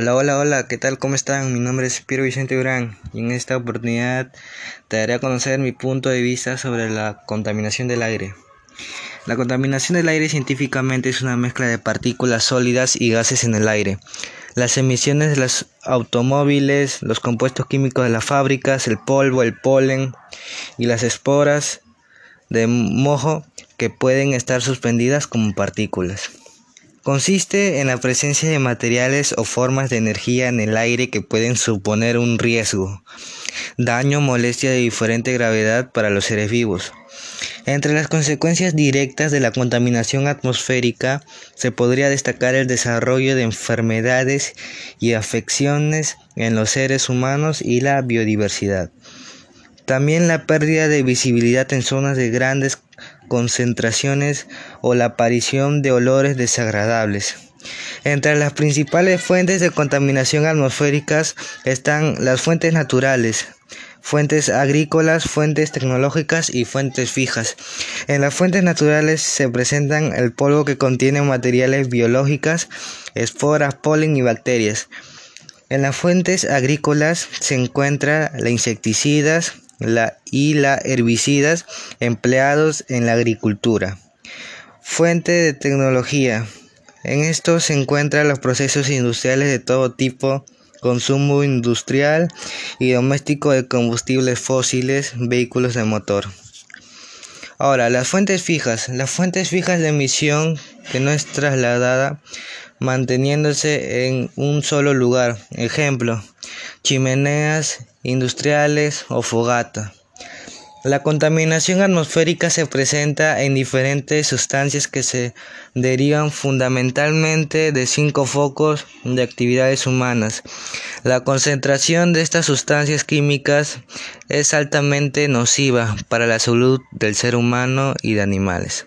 Hola, hola, hola, ¿qué tal? ¿Cómo están? Mi nombre es Piero Vicente Durán y en esta oportunidad te daré a conocer mi punto de vista sobre la contaminación del aire. La contaminación del aire científicamente es una mezcla de partículas sólidas y gases en el aire. Las emisiones de los automóviles, los compuestos químicos de las fábricas, el polvo, el polen y las esporas de mojo que pueden estar suspendidas como partículas. Consiste en la presencia de materiales o formas de energía en el aire que pueden suponer un riesgo, daño o molestia de diferente gravedad para los seres vivos. Entre las consecuencias directas de la contaminación atmosférica se podría destacar el desarrollo de enfermedades y afecciones en los seres humanos y la biodiversidad. También la pérdida de visibilidad en zonas de grandes concentraciones o la aparición de olores desagradables. Entre las principales fuentes de contaminación atmosféricas están las fuentes naturales, fuentes agrícolas, fuentes tecnológicas y fuentes fijas. En las fuentes naturales se presentan el polvo que contiene materiales biológicas, esporas, polen y bacterias. En las fuentes agrícolas se encuentran insecticidas, la, y la herbicidas empleados en la agricultura. Fuente de tecnología. En esto se encuentran los procesos industriales de todo tipo, consumo industrial y doméstico de combustibles fósiles, vehículos de motor. Ahora, las fuentes fijas. Las fuentes fijas de emisión que no es trasladada manteniéndose en un solo lugar. Ejemplo, chimeneas industriales o fogata. La contaminación atmosférica se presenta en diferentes sustancias que se derivan fundamentalmente de cinco focos de actividades humanas. La concentración de estas sustancias químicas es altamente nociva para la salud del ser humano y de animales.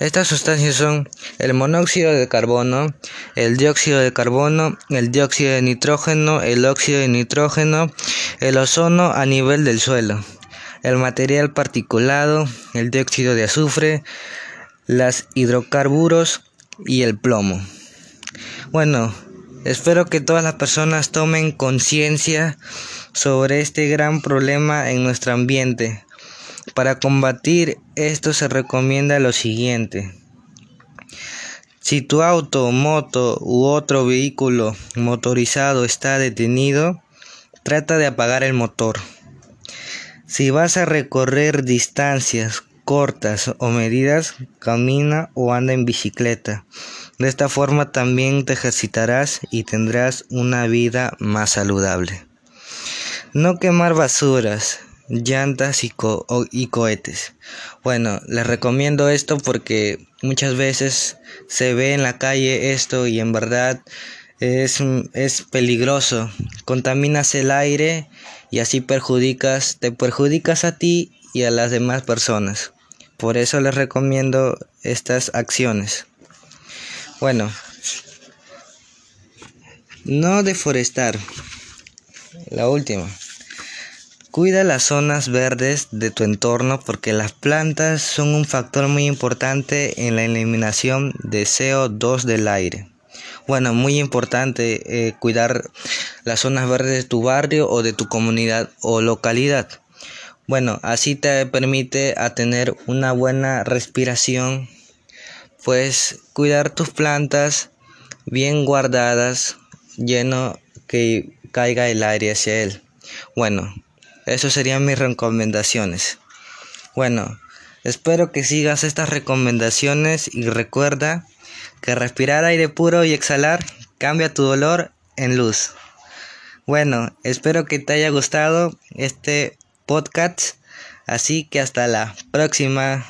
Estas sustancias son el monóxido de carbono, el dióxido de carbono, el dióxido de nitrógeno, el óxido de nitrógeno, el ozono a nivel del suelo, el material particulado, el dióxido de azufre, los hidrocarburos y el plomo. Bueno, espero que todas las personas tomen conciencia sobre este gran problema en nuestro ambiente. Para combatir esto se recomienda lo siguiente. Si tu auto, moto u otro vehículo motorizado está detenido, trata de apagar el motor. Si vas a recorrer distancias cortas o medidas, camina o anda en bicicleta. De esta forma también te ejercitarás y tendrás una vida más saludable. No quemar basuras llantas y, cohetes. Bueno, les recomiendo esto porque muchas veces se ve en la calle esto y en verdad es, es peligroso. Contaminas el aire y así perjudicas, te perjudicas a ti y a las demás personas. Por eso les recomiendo estas acciones. Bueno, no deforestar. La última. Cuida las zonas verdes de tu entorno porque las plantas son un factor muy importante en la eliminación de CO2 del aire. Bueno, muy importante eh, cuidar las zonas verdes de tu barrio o de tu comunidad o localidad. Bueno, así te permite a tener una buena respiración, pues cuidar tus plantas bien guardadas, lleno que caiga el aire hacia él. Bueno, esas serían mis recomendaciones. Bueno, espero que sigas estas recomendaciones y recuerda que respirar aire puro y exhalar cambia tu dolor en luz. Bueno, espero que te haya gustado este podcast, así que hasta la próxima.